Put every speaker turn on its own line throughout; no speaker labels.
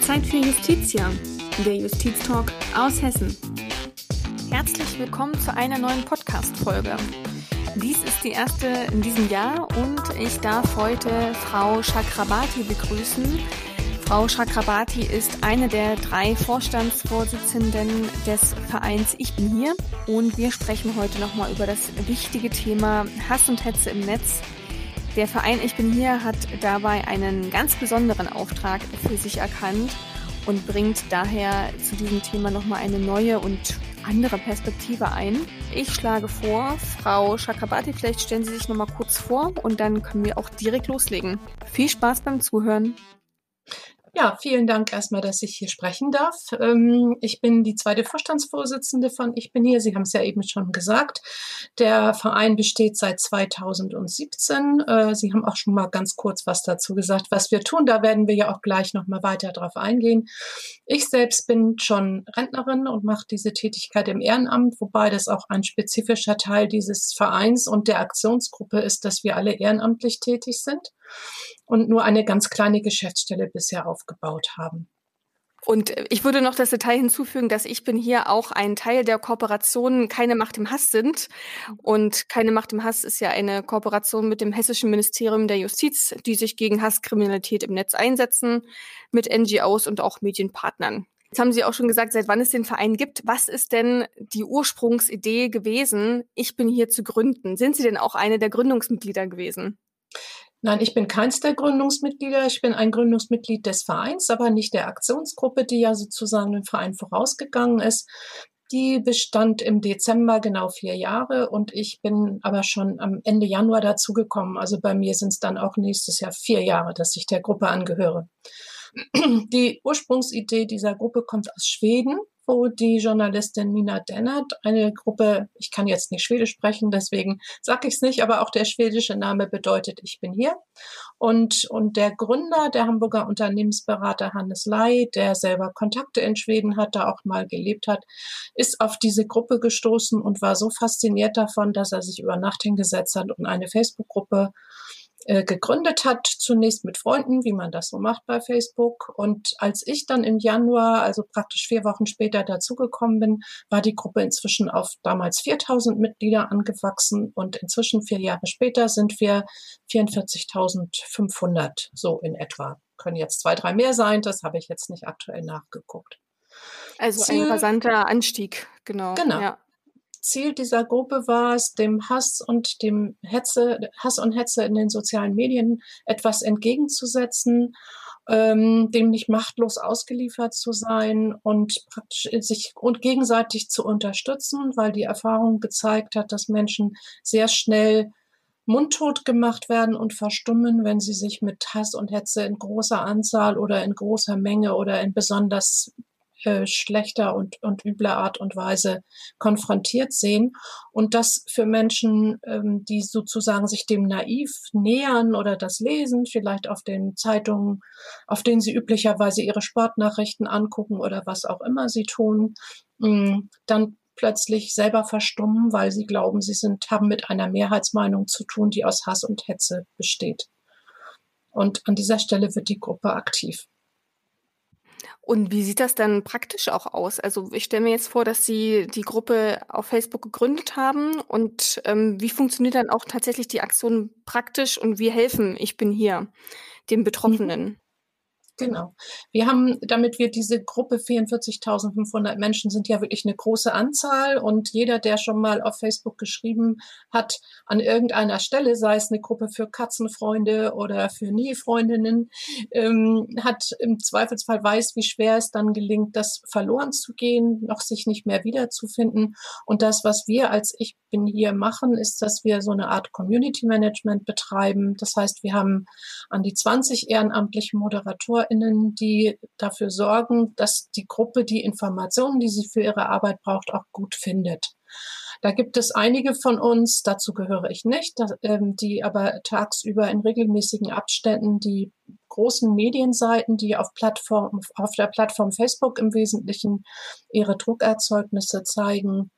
Zeit für Justitia, der Justiztalk aus Hessen. Herzlich willkommen zu einer neuen Podcast-Folge. Dies ist die erste in diesem Jahr und ich darf heute Frau Chakrabati begrüßen. Frau Chakrabati ist eine der drei Vorstandsvorsitzenden des Vereins Ich bin hier und wir sprechen heute nochmal über das wichtige Thema Hass und Hetze im Netz. Der Verein Ich bin hier hat dabei einen ganz besonderen Auftrag für sich erkannt und bringt daher zu diesem Thema nochmal eine neue und andere Perspektive ein. Ich schlage vor, Frau Chakrabati, vielleicht stellen Sie sich nochmal kurz vor und dann können wir auch direkt loslegen. Viel Spaß beim Zuhören.
Ja, vielen Dank erstmal, dass ich hier sprechen darf. Ähm, ich bin die zweite Vorstandsvorsitzende von Ich bin hier. Sie haben es ja eben schon gesagt. Der Verein besteht seit 2017. Äh, Sie haben auch schon mal ganz kurz was dazu gesagt, was wir tun. Da werden wir ja auch gleich noch mal weiter drauf eingehen. Ich selbst bin schon Rentnerin und mache diese Tätigkeit im Ehrenamt, wobei das auch ein spezifischer Teil dieses Vereins und der Aktionsgruppe ist, dass wir alle ehrenamtlich tätig sind und nur eine ganz kleine Geschäftsstelle bisher aufgebaut haben.
Und ich würde noch das Detail hinzufügen, dass ich bin hier auch ein Teil der Kooperation Keine Macht im Hass sind. Und Keine Macht im Hass ist ja eine Kooperation mit dem Hessischen Ministerium der Justiz, die sich gegen Hasskriminalität im Netz einsetzen, mit NGOs und auch Medienpartnern. Jetzt haben Sie auch schon gesagt, seit wann es den Verein gibt. Was ist denn die Ursprungsidee gewesen, ich bin hier zu gründen? Sind Sie denn auch eine der Gründungsmitglieder gewesen?
Nein, ich bin keins der Gründungsmitglieder. Ich bin ein Gründungsmitglied des Vereins, aber nicht der Aktionsgruppe, die ja sozusagen dem Verein vorausgegangen ist. Die bestand im Dezember genau vier Jahre und ich bin aber schon am Ende Januar dazugekommen. Also bei mir sind es dann auch nächstes Jahr vier Jahre, dass ich der Gruppe angehöre. Die Ursprungsidee dieser Gruppe kommt aus Schweden wo die Journalistin Mina Dennert eine Gruppe, ich kann jetzt nicht Schwedisch sprechen, deswegen sage ich es nicht, aber auch der schwedische Name bedeutet, ich bin hier. Und, und der Gründer, der Hamburger Unternehmensberater Hannes Lai, der selber Kontakte in Schweden hat, da auch mal gelebt hat, ist auf diese Gruppe gestoßen und war so fasziniert davon, dass er sich über Nacht hingesetzt hat und eine Facebook-Gruppe äh, gegründet hat, zunächst mit Freunden, wie man das so macht bei Facebook. Und als ich dann im Januar, also praktisch vier Wochen später dazugekommen bin, war die Gruppe inzwischen auf damals 4000 Mitglieder angewachsen und inzwischen vier Jahre später sind wir 44.500 so in etwa. Können jetzt zwei, drei mehr sein, das habe ich jetzt nicht aktuell nachgeguckt.
Also ein rasanter Anstieg, genau.
Genau. Ja. Ziel dieser Gruppe war es, dem Hass und dem Hetze, Hass und Hetze in den sozialen Medien etwas entgegenzusetzen, ähm, dem nicht machtlos ausgeliefert zu sein und praktisch sich und gegenseitig zu unterstützen, weil die Erfahrung gezeigt hat, dass Menschen sehr schnell mundtot gemacht werden und verstummen, wenn sie sich mit Hass und Hetze in großer Anzahl oder in großer Menge oder in besonders äh, schlechter und, und übler Art und Weise konfrontiert sehen. Und das für Menschen, ähm, die sozusagen sich dem naiv nähern oder das lesen, vielleicht auf den Zeitungen, auf denen sie üblicherweise ihre Sportnachrichten angucken oder was auch immer sie tun, mh, dann plötzlich selber verstummen, weil sie glauben, sie sind, haben mit einer Mehrheitsmeinung zu tun, die aus Hass und Hetze besteht. Und an dieser Stelle wird die Gruppe aktiv.
Und wie sieht das dann praktisch auch aus? Also ich stelle mir jetzt vor, dass Sie die Gruppe auf Facebook gegründet haben und ähm, wie funktioniert dann auch tatsächlich die Aktion praktisch und wie helfen Ich bin hier den Betroffenen?
Genau. Wir haben, damit wir diese Gruppe 44.500 Menschen sind ja wirklich eine große Anzahl und jeder, der schon mal auf Facebook geschrieben hat, an irgendeiner Stelle, sei es eine Gruppe für Katzenfreunde oder für Nie-Freundinnen, ähm, hat im Zweifelsfall weiß, wie schwer es dann gelingt, das verloren zu gehen, noch sich nicht mehr wiederzufinden. Und das, was wir als Ich bin hier machen, ist, dass wir so eine Art Community Management betreiben. Das heißt, wir haben an die 20 ehrenamtlichen Moderatoren BeraterInnen, die dafür sorgen, dass die Gruppe die Informationen, die sie für ihre Arbeit braucht, auch gut findet. Da gibt es einige von uns, dazu gehöre ich nicht, ähm, die aber tagsüber in regelmäßigen Abständen die großen Medienseiten, die auf Plattform, auf der Plattform Facebook im Wesentlichen ihre Druckerzeugnisse zeigen,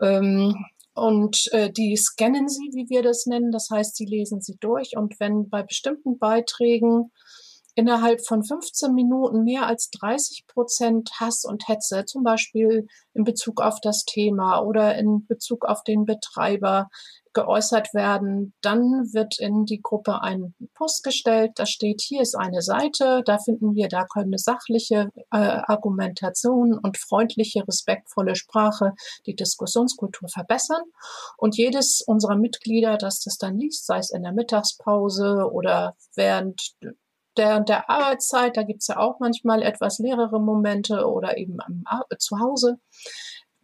ähm, und äh, die scannen sie, wie wir das nennen. Das heißt, sie lesen sie durch. Und wenn bei bestimmten Beiträgen innerhalb von 15 Minuten mehr als 30 Prozent Hass und Hetze, zum Beispiel in Bezug auf das Thema oder in Bezug auf den Betreiber, geäußert werden, dann wird in die Gruppe ein Post gestellt. Da steht, hier ist eine Seite, da finden wir, da können sachliche äh, Argumentation und freundliche, respektvolle Sprache die Diskussionskultur verbessern. Und jedes unserer Mitglieder, das das dann liest, sei es in der Mittagspause oder während der, der Arbeitszeit, da gibt's ja auch manchmal etwas leere Momente oder eben am, zu Hause,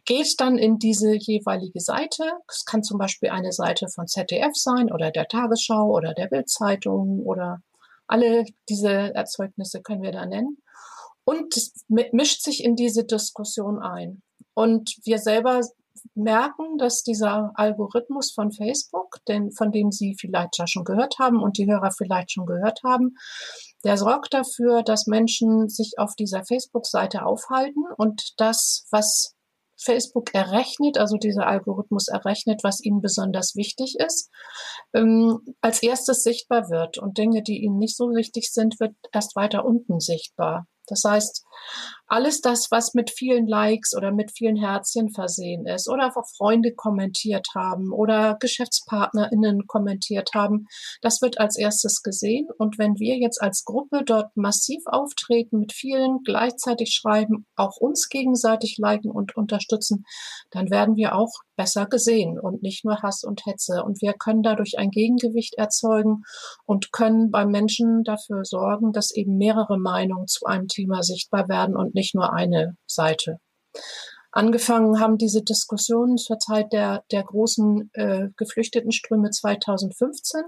geht dann in diese jeweilige Seite. Es kann zum Beispiel eine Seite von ZDF sein oder der Tagesschau oder der Bildzeitung oder alle diese Erzeugnisse können wir da nennen. Und mischt sich in diese Diskussion ein. Und wir selber merken, dass dieser Algorithmus von Facebook, den, von dem Sie vielleicht ja schon gehört haben und die Hörer vielleicht schon gehört haben, der sorgt dafür, dass Menschen sich auf dieser Facebook-Seite aufhalten und das, was Facebook errechnet, also dieser Algorithmus errechnet, was ihnen besonders wichtig ist, ähm, als erstes sichtbar wird. Und Dinge, die ihnen nicht so wichtig sind, wird erst weiter unten sichtbar. Das heißt, alles das, was mit vielen Likes oder mit vielen Herzchen versehen ist oder auch Freunde kommentiert haben oder GeschäftspartnerInnen kommentiert haben, das wird als erstes gesehen. Und wenn wir jetzt als Gruppe dort massiv auftreten, mit vielen gleichzeitig schreiben, auch uns gegenseitig liken und unterstützen, dann werden wir auch besser gesehen und nicht nur Hass und Hetze. Und wir können dadurch ein Gegengewicht erzeugen und können beim Menschen dafür sorgen, dass eben mehrere Meinungen zu einem Thema sichtbar werden und nicht nur eine Seite. Angefangen haben diese Diskussionen zur Zeit der, der großen äh, Geflüchtetenströme 2015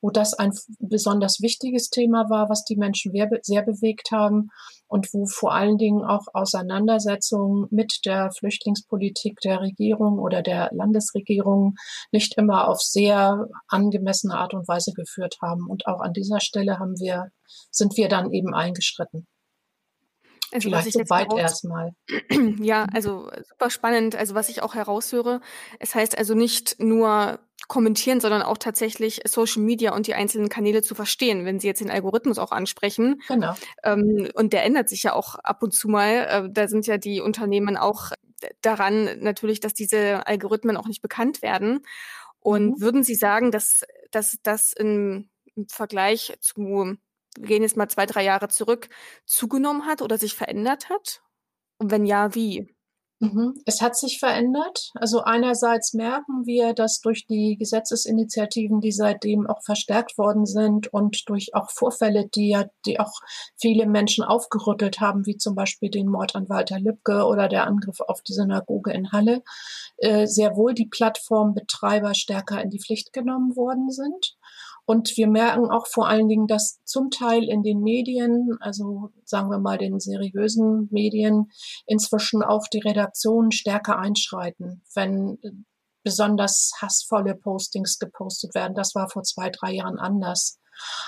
wo das ein besonders wichtiges Thema war, was die Menschen sehr bewegt haben und wo vor allen Dingen auch Auseinandersetzungen mit der Flüchtlingspolitik der Regierung oder der Landesregierung nicht immer auf sehr angemessene Art und Weise geführt haben. Und auch an dieser Stelle haben wir, sind wir dann eben eingeschritten.
Also Vielleicht so weit erstmal. Ja, also super spannend. Also was ich auch heraushöre, es heißt also nicht nur kommentieren, sondern auch tatsächlich Social Media und die einzelnen Kanäle zu verstehen, wenn Sie jetzt den Algorithmus auch ansprechen. Genau. Ähm, und der ändert sich ja auch ab und zu mal. Äh, da sind ja die Unternehmen auch daran natürlich, dass diese Algorithmen auch nicht bekannt werden. Und mhm. würden Sie sagen, dass, dass das im Vergleich zu wir gehen jetzt mal zwei, drei Jahre zurück, zugenommen hat oder sich verändert hat? Und wenn ja, wie?
Mhm. Es hat sich verändert. Also einerseits merken wir, dass durch die Gesetzesinitiativen, die seitdem auch verstärkt worden sind und durch auch Vorfälle, die ja, die auch viele Menschen aufgerüttelt haben, wie zum Beispiel den Mord an Walter Lübcke oder der Angriff auf die Synagoge in Halle, äh, sehr wohl die Plattformbetreiber stärker in die Pflicht genommen worden sind. Und wir merken auch vor allen Dingen, dass zum Teil in den Medien, also sagen wir mal den seriösen Medien, inzwischen auch die Redaktionen stärker einschreiten, wenn besonders hassvolle Postings gepostet werden. Das war vor zwei, drei Jahren anders.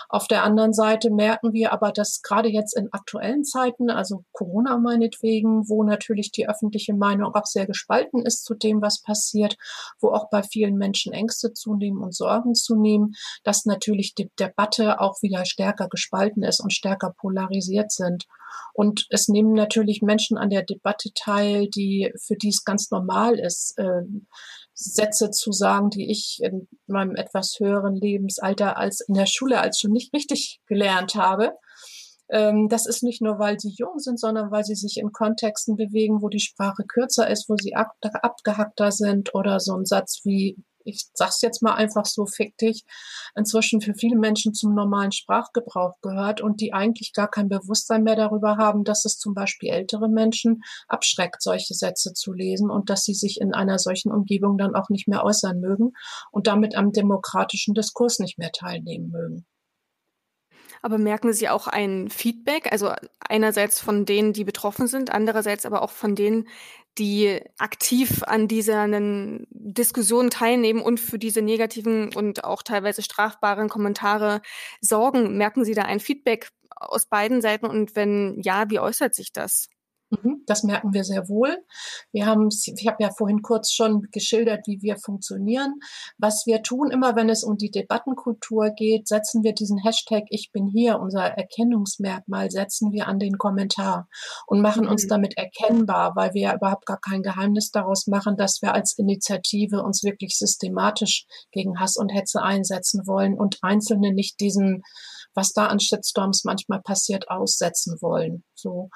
Auf der anderen Seite merken wir aber, dass gerade jetzt in aktuellen Zeiten, also Corona meinetwegen, wo natürlich die öffentliche Meinung auch sehr gespalten ist zu dem, was passiert, wo auch bei vielen Menschen Ängste zunehmen und Sorgen zunehmen, dass natürlich die Debatte auch wieder stärker gespalten ist und stärker polarisiert sind. Und es nehmen natürlich Menschen an der Debatte teil, die für die es ganz normal ist, äh, Sätze zu sagen, die ich in meinem etwas höheren Lebensalter als in der Schule als schon nicht richtig gelernt habe. Ähm, das ist nicht nur, weil sie jung sind, sondern weil sie sich in Kontexten bewegen, wo die Sprache kürzer ist, wo sie ab, abgehackter sind oder so ein Satz wie ich sag's jetzt mal einfach so fick dich, inzwischen für viele Menschen zum normalen Sprachgebrauch gehört und die eigentlich gar kein Bewusstsein mehr darüber haben, dass es zum Beispiel ältere Menschen abschreckt, solche Sätze zu lesen und dass sie sich in einer solchen Umgebung dann auch nicht mehr äußern mögen und damit am demokratischen Diskurs nicht mehr teilnehmen mögen.
Aber merken Sie auch ein Feedback, also einerseits von denen, die betroffen sind, andererseits aber auch von denen, die aktiv an dieser Diskussion teilnehmen und für diese negativen und auch teilweise strafbaren Kommentare sorgen? Merken Sie da ein Feedback aus beiden Seiten und wenn ja, wie äußert sich das?
Mhm, das merken wir sehr wohl. Wir haben, ich habe ja vorhin kurz schon geschildert, wie wir funktionieren. Was wir tun, immer wenn es um die Debattenkultur geht, setzen wir diesen Hashtag Ich bin hier, unser Erkennungsmerkmal, setzen wir an den Kommentar und machen mhm. uns damit erkennbar, weil wir ja überhaupt gar kein Geheimnis daraus machen, dass wir als Initiative uns wirklich systematisch gegen Hass und Hetze einsetzen wollen und Einzelne nicht diesen was da an Shitstorms manchmal passiert, aussetzen wollen. So,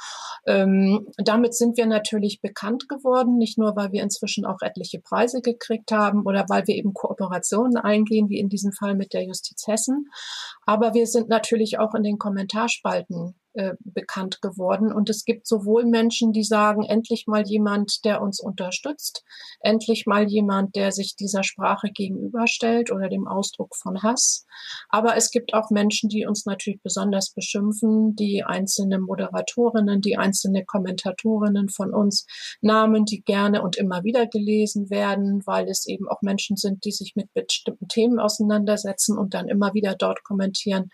ähm, damit sind wir natürlich bekannt geworden, nicht nur, weil wir inzwischen auch etliche Preise gekriegt haben oder weil wir eben Kooperationen eingehen, wie in diesem Fall mit der Justiz Hessen, aber wir sind natürlich auch in den Kommentarspalten äh, bekannt geworden. Und es gibt sowohl Menschen, die sagen, endlich mal jemand, der uns unterstützt, endlich mal jemand, der sich dieser Sprache gegenüberstellt oder dem Ausdruck von Hass. Aber es gibt auch Menschen, die uns natürlich besonders beschimpfen, die einzelne Moderatorinnen, die einzelne Kommentatorinnen von uns Namen, die gerne und immer wieder gelesen werden, weil es eben auch Menschen sind, die sich mit bestimmten Themen auseinandersetzen und dann immer wieder dort kommentieren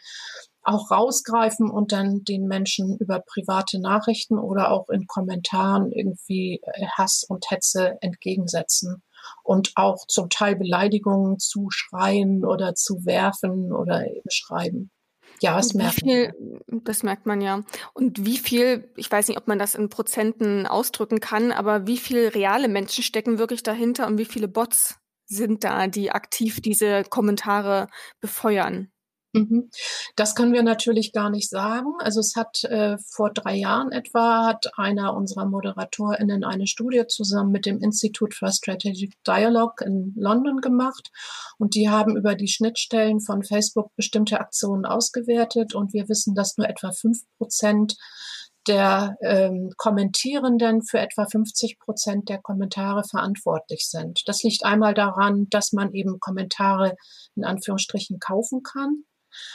auch rausgreifen und dann den Menschen über private Nachrichten oder auch in Kommentaren irgendwie äh, Hass und Hetze entgegensetzen und auch zum Teil Beleidigungen zu schreien oder zu werfen oder schreiben.
Ja, das merkt man. Das merkt man ja. Und wie viel, ich weiß nicht, ob man das in Prozenten ausdrücken kann, aber wie viel reale Menschen stecken wirklich dahinter und wie viele Bots sind da, die aktiv diese Kommentare befeuern?
Mhm. Das können wir natürlich gar nicht sagen. Also es hat äh, vor drei Jahren etwa hat einer unserer ModeratorInnen eine Studie zusammen mit dem Institute for Strategic Dialogue in London gemacht und die haben über die Schnittstellen von Facebook bestimmte Aktionen ausgewertet und wir wissen, dass nur etwa fünf Prozent der ähm, Kommentierenden für etwa 50 Prozent der Kommentare verantwortlich sind. Das liegt einmal daran, dass man eben Kommentare in Anführungsstrichen kaufen kann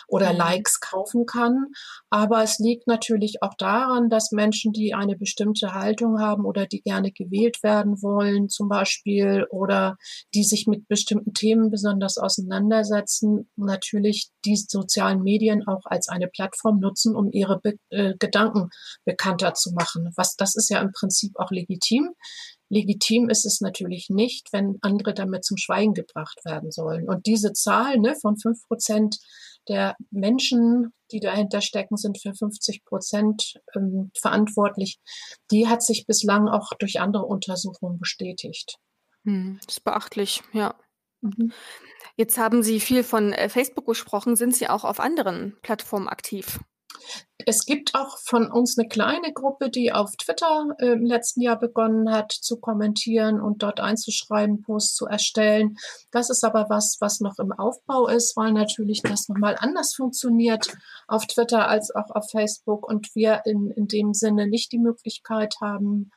oder mhm. Likes kaufen kann. Aber es liegt natürlich auch daran, dass Menschen, die eine bestimmte Haltung haben oder die gerne gewählt werden wollen, zum Beispiel, oder die sich mit bestimmten Themen besonders auseinandersetzen, natürlich die sozialen Medien auch als eine Plattform nutzen, um ihre Be äh, Gedanken bekannter zu machen. Was, das ist ja im Prinzip auch legitim. Legitim ist es natürlich nicht, wenn andere damit zum Schweigen gebracht werden sollen. Und diese Zahl ne, von fünf Prozent der Menschen, die dahinter stecken, sind für 50 Prozent ähm, verantwortlich. Die hat sich bislang auch durch andere Untersuchungen bestätigt.
Hm, das ist beachtlich, ja. Mhm. Jetzt haben Sie viel von äh, Facebook gesprochen. Sind Sie auch auf anderen Plattformen aktiv?
Es gibt auch von uns eine kleine Gruppe, die auf Twitter äh, im letzten Jahr begonnen hat zu kommentieren und dort einzuschreiben, Posts zu erstellen. Das ist aber was, was noch im Aufbau ist, weil natürlich das nochmal anders funktioniert auf Twitter als auch auf Facebook und wir in, in dem Sinne nicht die Möglichkeit haben,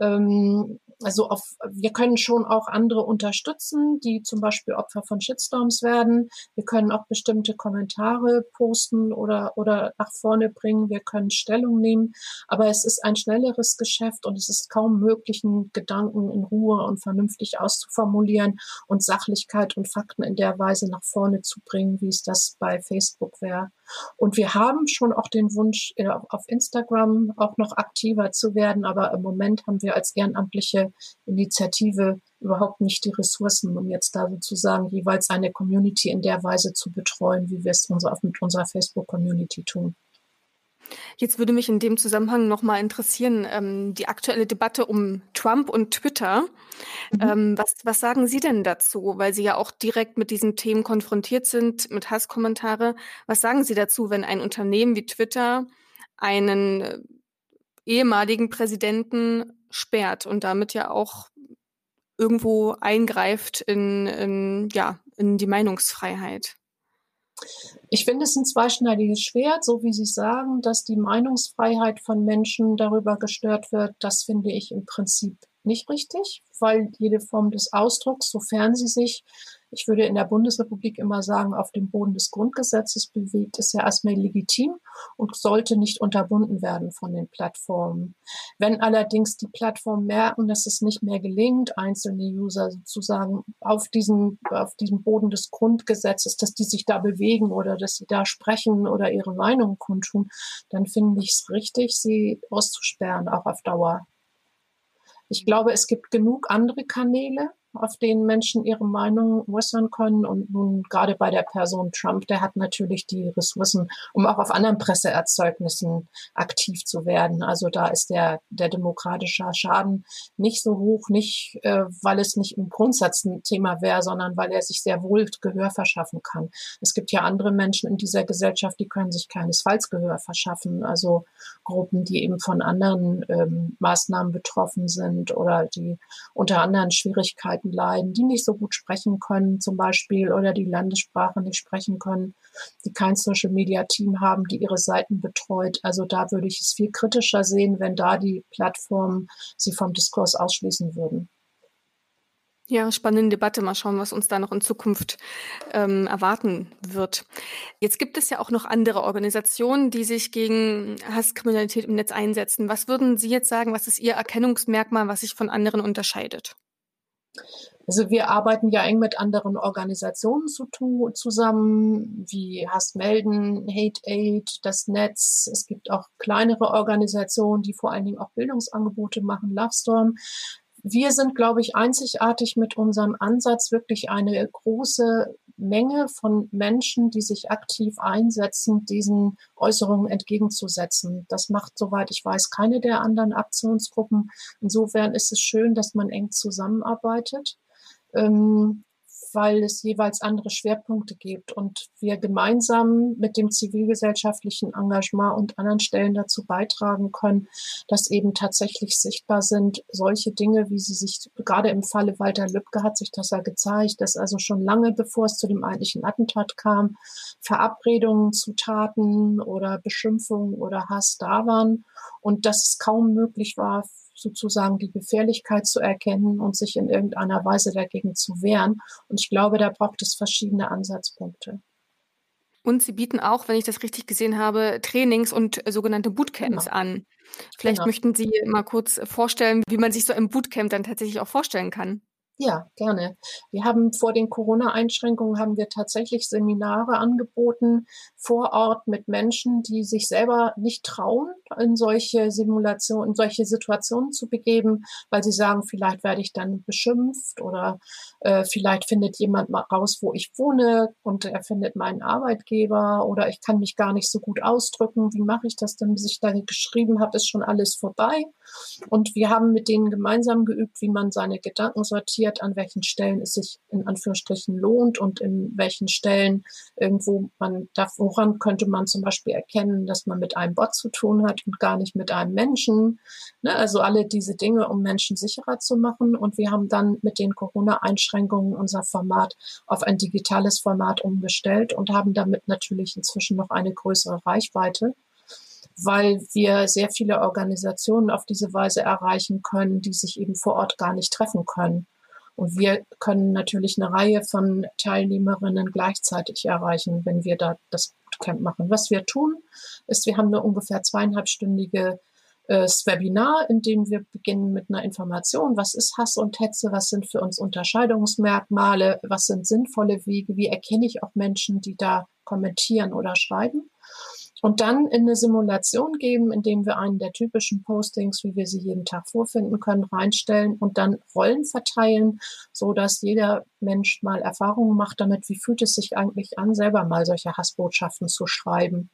ähm, also auf, wir können schon auch andere unterstützen, die zum Beispiel Opfer von Shitstorms werden. Wir können auch bestimmte Kommentare posten oder, oder nach vorne bringen. Wir können Stellung nehmen. Aber es ist ein schnelleres Geschäft und es ist kaum möglich, einen Gedanken in Ruhe und vernünftig auszuformulieren und Sachlichkeit und Fakten in der Weise nach vorne zu bringen, wie es das bei Facebook wäre. Und wir haben schon auch den Wunsch, äh, auf Instagram auch noch aktiver zu werden. Aber im Moment haben wir als ehrenamtliche Initiative überhaupt nicht die Ressourcen, um jetzt da sozusagen jeweils eine Community in der Weise zu betreuen, wie wir es mit unserer Facebook-Community tun.
Jetzt würde mich in dem Zusammenhang nochmal interessieren, ähm, die aktuelle Debatte um Trump und Twitter. Mhm. Ähm, was, was sagen Sie denn dazu? Weil Sie ja auch direkt mit diesen Themen konfrontiert sind, mit Hasskommentare. Was sagen Sie dazu, wenn ein Unternehmen wie Twitter einen äh, ehemaligen Präsidenten sperrt und damit ja auch irgendwo eingreift in, in, ja, in die Meinungsfreiheit?
Ich finde es ein zweischneidiges Schwert, so wie Sie sagen, dass die Meinungsfreiheit von Menschen darüber gestört wird. Das finde ich im Prinzip nicht richtig, weil jede Form des Ausdrucks, sofern sie sich ich würde in der Bundesrepublik immer sagen, auf dem Boden des Grundgesetzes bewegt, ist ja erstmal legitim und sollte nicht unterbunden werden von den Plattformen. Wenn allerdings die Plattformen merken, dass es nicht mehr gelingt, einzelne User sozusagen auf diesem, auf diesem Boden des Grundgesetzes, dass die sich da bewegen oder dass sie da sprechen oder ihre Meinung kundtun, dann finde ich es richtig, sie auszusperren, auch auf Dauer. Ich glaube, es gibt genug andere Kanäle, auf denen Menschen ihre Meinung äußern können. Und nun gerade bei der Person Trump, der hat natürlich die Ressourcen, um auch auf anderen Presseerzeugnissen aktiv zu werden. Also da ist der, der demokratische Schaden nicht so hoch, nicht äh, weil es nicht im Grundsatz ein Thema wäre, sondern weil er sich sehr wohl Gehör verschaffen kann. Es gibt ja andere Menschen in dieser Gesellschaft, die können sich keinesfalls Gehör verschaffen. Also Gruppen, die eben von anderen ähm, Maßnahmen betroffen sind oder die unter anderen Schwierigkeiten Krankheiten leiden, die nicht so gut sprechen können zum Beispiel oder die Landessprache nicht sprechen können, die kein Social-Media-Team haben, die ihre Seiten betreut. Also da würde ich es viel kritischer sehen, wenn da die Plattformen sie vom Diskurs ausschließen würden.
Ja, spannende Debatte. Mal schauen, was uns da noch in Zukunft ähm, erwarten wird. Jetzt gibt es ja auch noch andere Organisationen, die sich gegen Hasskriminalität im Netz einsetzen. Was würden Sie jetzt sagen, was ist Ihr Erkennungsmerkmal, was sich von anderen unterscheidet?
Also wir arbeiten ja eng mit anderen Organisationen zu, zusammen, wie Hass melden, Hate Aid, das Netz. Es gibt auch kleinere Organisationen, die vor allen Dingen auch Bildungsangebote machen, Lovestorm. Wir sind, glaube ich, einzigartig mit unserem Ansatz, wirklich eine große Menge von Menschen, die sich aktiv einsetzen, diesen Äußerungen entgegenzusetzen. Das macht, soweit ich weiß, keine der anderen Aktionsgruppen. Insofern ist es schön, dass man eng zusammenarbeitet. Ähm, weil es jeweils andere Schwerpunkte gibt und wir gemeinsam mit dem zivilgesellschaftlichen Engagement und anderen Stellen dazu beitragen können, dass eben tatsächlich sichtbar sind solche Dinge, wie sie sich gerade im Falle Walter Lübcke hat sich das ja gezeigt, dass also schon lange bevor es zu dem eigentlichen Attentat kam, Verabredungen zu Taten oder Beschimpfungen oder Hass da waren und dass es kaum möglich war, sozusagen die Gefährlichkeit zu erkennen und sich in irgendeiner Weise dagegen zu wehren. Und ich glaube, da braucht es verschiedene Ansatzpunkte.
Und Sie bieten auch, wenn ich das richtig gesehen habe, Trainings und sogenannte Bootcamps genau. an. Vielleicht genau. möchten Sie mal kurz vorstellen, wie man sich so ein Bootcamp dann tatsächlich auch vorstellen kann.
Ja, gerne. Wir haben vor den Corona-Einschränkungen haben wir tatsächlich Seminare angeboten vor Ort mit Menschen, die sich selber nicht trauen, in solche Simulationen, in solche Situationen zu begeben, weil sie sagen, vielleicht werde ich dann beschimpft oder äh, vielleicht findet jemand mal raus, wo ich wohne und er findet meinen Arbeitgeber oder ich kann mich gar nicht so gut ausdrücken. Wie mache ich das denn, bis ich da geschrieben habe, ist schon alles vorbei. Und wir haben mit denen gemeinsam geübt, wie man seine Gedanken sortiert, an welchen Stellen es sich in Anführungsstrichen lohnt und in welchen Stellen irgendwo man, woran könnte man zum Beispiel erkennen, dass man mit einem Bot zu tun hat und gar nicht mit einem Menschen. Ne? Also alle diese Dinge, um Menschen sicherer zu machen. Und wir haben dann mit den Corona-Einschränkungen unser Format auf ein digitales Format umgestellt und haben damit natürlich inzwischen noch eine größere Reichweite weil wir sehr viele Organisationen auf diese Weise erreichen können, die sich eben vor Ort gar nicht treffen können. Und wir können natürlich eine Reihe von Teilnehmerinnen gleichzeitig erreichen, wenn wir da das Bootcamp machen. Was wir tun, ist, wir haben eine ungefähr zweieinhalbstündige äh, Webinar, in dem wir beginnen mit einer Information. Was ist Hass und Hetze? Was sind für uns Unterscheidungsmerkmale? Was sind sinnvolle Wege? Wie erkenne ich auch Menschen, die da kommentieren oder schreiben? Und dann in eine Simulation geben, indem wir einen der typischen Postings, wie wir sie jeden Tag vorfinden können, reinstellen und dann Rollen verteilen, so dass jeder Mensch mal Erfahrungen macht damit, wie fühlt es sich eigentlich an, selber mal solche Hassbotschaften zu schreiben?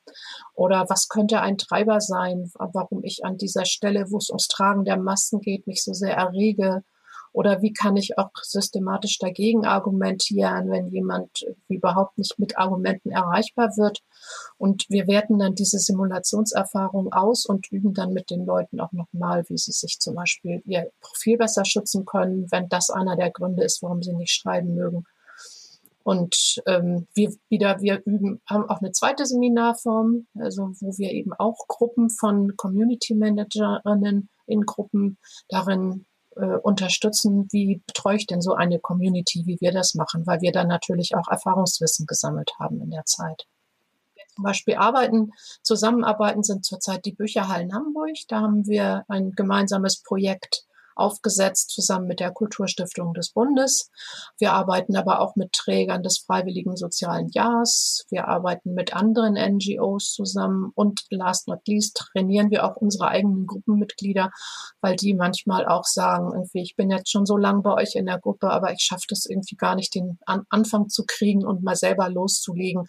Oder was könnte ein Treiber sein, warum ich an dieser Stelle, wo es ums Tragen der Masken geht, mich so sehr errege? Oder wie kann ich auch systematisch dagegen argumentieren, wenn jemand überhaupt nicht mit Argumenten erreichbar wird? Und wir werten dann diese Simulationserfahrung aus und üben dann mit den Leuten auch nochmal, wie sie sich zum Beispiel ihr Profil besser schützen können, wenn das einer der Gründe ist, warum sie nicht schreiben mögen. Und ähm, wir wieder, wir üben, haben auch eine zweite Seminarform, also wo wir eben auch Gruppen von Community Managerinnen in Gruppen darin äh, unterstützen, wie betreue ich denn so eine Community, wie wir das machen, weil wir dann natürlich auch Erfahrungswissen gesammelt haben in der Zeit. Wir zum Beispiel arbeiten, zusammenarbeiten sind zurzeit die Bücherhallen Hamburg. Da haben wir ein gemeinsames Projekt aufgesetzt, zusammen mit der Kulturstiftung des Bundes. Wir arbeiten aber auch mit Trägern des Freiwilligen Sozialen Jahres. Wir arbeiten mit anderen NGOs zusammen und last not least trainieren wir auch unsere eigenen Gruppenmitglieder, weil die manchmal auch sagen, irgendwie, ich bin jetzt schon so lange bei euch in der Gruppe, aber ich schaffe das irgendwie gar nicht, den Anfang zu kriegen und mal selber loszulegen.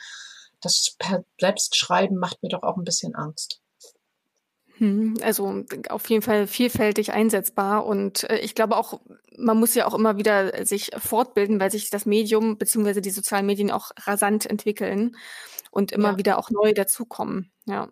Das Selbstschreiben macht mir doch auch ein bisschen Angst.
Hm, also auf jeden Fall vielfältig einsetzbar und äh, ich glaube auch, man muss ja auch immer wieder sich fortbilden, weil sich das Medium beziehungsweise die sozialen Medien auch rasant entwickeln und immer ja. wieder auch neu dazukommen. Ja.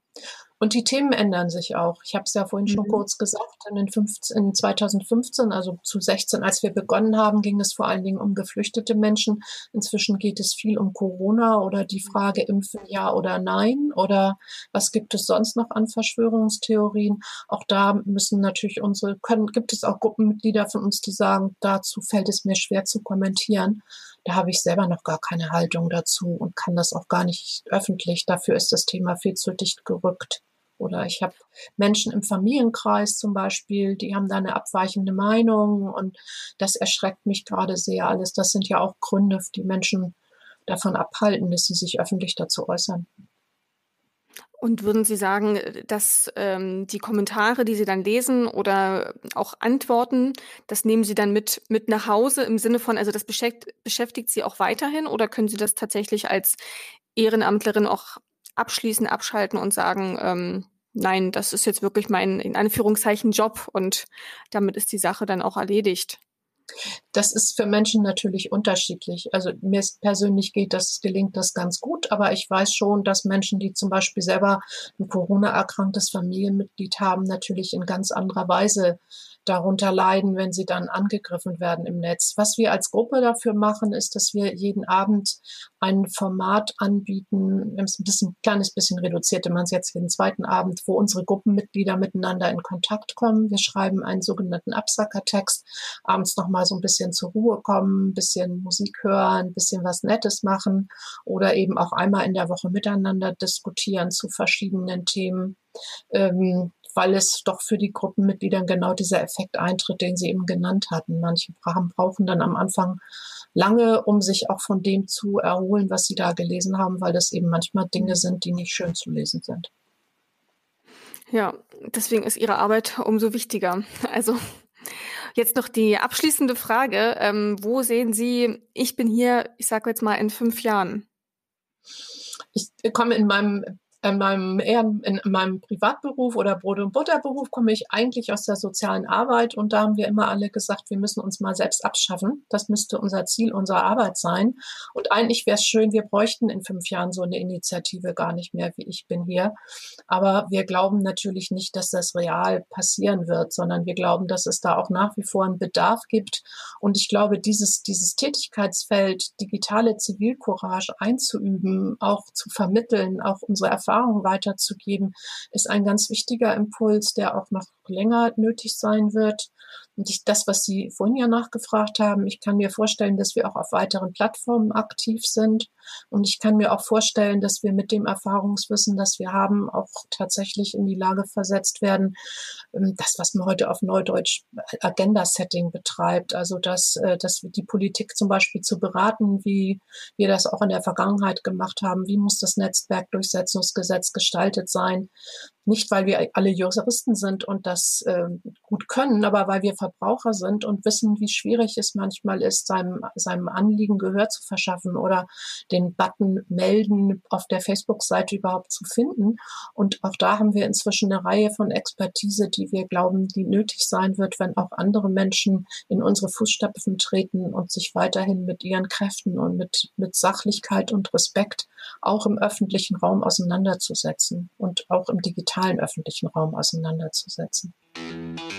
Und die Themen ändern sich auch. Ich habe es ja vorhin mhm. schon kurz gesagt, in, 15, in 2015, also zu 16, als wir begonnen haben, ging es vor allen Dingen um geflüchtete Menschen. Inzwischen geht es viel um Corona oder die Frage impfen ja oder nein oder was gibt es sonst noch an Verschwörungstheorien. Auch da müssen natürlich unsere, können, gibt es auch Gruppenmitglieder von uns, die sagen, dazu fällt es mir schwer zu kommentieren. Da habe ich selber noch gar keine Haltung dazu und kann das auch gar nicht öffentlich. Dafür ist das Thema viel zu dicht gerückt. Oder ich habe Menschen im Familienkreis zum Beispiel, die haben da eine abweichende Meinung und das erschreckt mich gerade sehr alles. Das sind ja auch Gründe, die Menschen davon abhalten, dass sie sich öffentlich dazu äußern.
Und würden Sie sagen, dass ähm, die Kommentare, die Sie dann lesen oder auch Antworten, das nehmen Sie dann mit, mit nach Hause im Sinne von, also das beschäftigt, beschäftigt Sie auch weiterhin oder können Sie das tatsächlich als Ehrenamtlerin auch abschließen, abschalten und sagen, ähm, nein, das ist jetzt wirklich mein, in Anführungszeichen, Job und damit ist die Sache dann auch erledigt.
Das ist für Menschen natürlich unterschiedlich. Also mir persönlich geht das, gelingt das ganz gut, aber ich weiß schon, dass Menschen, die zum Beispiel selber ein Corona-erkranktes Familienmitglied haben, natürlich in ganz anderer Weise darunter leiden, wenn sie dann angegriffen werden im Netz. Was wir als Gruppe dafür machen, ist, dass wir jeden Abend ein Format anbieten, ein bisschen, ein kleines bisschen reduzierte man es jetzt jeden zweiten Abend, wo unsere Gruppenmitglieder miteinander in Kontakt kommen. Wir schreiben einen sogenannten Absackertext, abends nochmal so ein bisschen zur Ruhe kommen, ein bisschen Musik hören, ein bisschen was Nettes machen oder eben auch einmal in der Woche miteinander diskutieren zu verschiedenen Themen. Ähm, weil es doch für die Gruppenmitglieder genau dieser Effekt eintritt, den Sie eben genannt hatten. Manche brauchen dann am Anfang lange, um sich auch von dem zu erholen, was sie da gelesen haben, weil das eben manchmal Dinge sind, die nicht schön zu lesen sind.
Ja, deswegen ist Ihre Arbeit umso wichtiger. Also jetzt noch die abschließende Frage. Ähm, wo sehen Sie, ich bin hier, ich sage jetzt mal in fünf Jahren?
Ich komme in meinem in meinem, eher in meinem Privatberuf oder Brot- und Butterberuf komme ich eigentlich aus der sozialen Arbeit und da haben wir immer alle gesagt, wir müssen uns mal selbst abschaffen. Das müsste unser Ziel unserer Arbeit sein. Und eigentlich wäre es schön, wir bräuchten in fünf Jahren so eine Initiative gar nicht mehr, wie ich bin hier. Aber wir glauben natürlich nicht, dass das real passieren wird, sondern wir glauben, dass es da auch nach wie vor einen Bedarf gibt. Und ich glaube, dieses, dieses Tätigkeitsfeld, digitale Zivilcourage einzuüben, auch zu vermitteln, auch unsere Erfahrungen Erfahrung weiterzugeben, ist ein ganz wichtiger Impuls, der auch noch länger nötig sein wird. Und ich, das, was Sie vorhin ja nachgefragt haben, ich kann mir vorstellen, dass wir auch auf weiteren Plattformen aktiv sind. Und ich kann mir auch vorstellen, dass wir mit dem Erfahrungswissen, das wir haben, auch tatsächlich in die Lage versetzt werden, ähm, das, was man heute auf Neudeutsch Agenda-Setting betreibt. Also, dass, äh, dass die Politik zum Beispiel zu beraten, wie wir das auch in der Vergangenheit gemacht haben. Wie muss das Netzwerkdurchsetzungsgesetz gestaltet sein? Nicht, weil wir alle Juristen sind und das äh, gut können, aber weil wir Verbraucher sind und wissen, wie schwierig es manchmal ist, seinem, seinem Anliegen Gehör zu verschaffen oder den Button melden auf der Facebook-Seite überhaupt zu finden. Und auch da haben wir inzwischen eine Reihe von Expertise, die wir glauben, die nötig sein wird, wenn auch andere Menschen in unsere Fußstapfen treten und sich weiterhin mit ihren Kräften und mit, mit Sachlichkeit und Respekt auch im öffentlichen Raum auseinanderzusetzen und auch im digitalen öffentlichen Raum auseinanderzusetzen.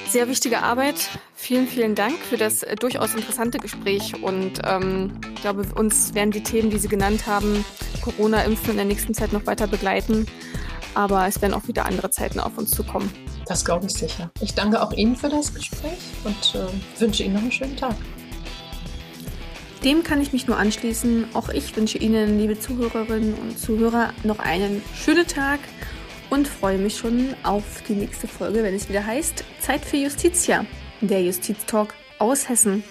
Sehr wichtige Arbeit. Vielen, vielen Dank für das äh, durchaus interessante Gespräch. Und ähm, ich glaube, uns werden die Themen, die Sie genannt haben, Corona-Impfen in der nächsten Zeit noch weiter begleiten. Aber es werden auch wieder andere Zeiten auf uns zukommen.
Das glaube ich sicher. Ich danke auch Ihnen für das Gespräch und äh, wünsche Ihnen noch einen schönen Tag.
Dem kann ich mich nur anschließen. Auch ich wünsche Ihnen, liebe Zuhörerinnen und Zuhörer, noch einen schönen Tag und freue mich schon auf die nächste Folge, wenn es wieder heißt Zeit für Justitia, der Justiztalk aus Hessen.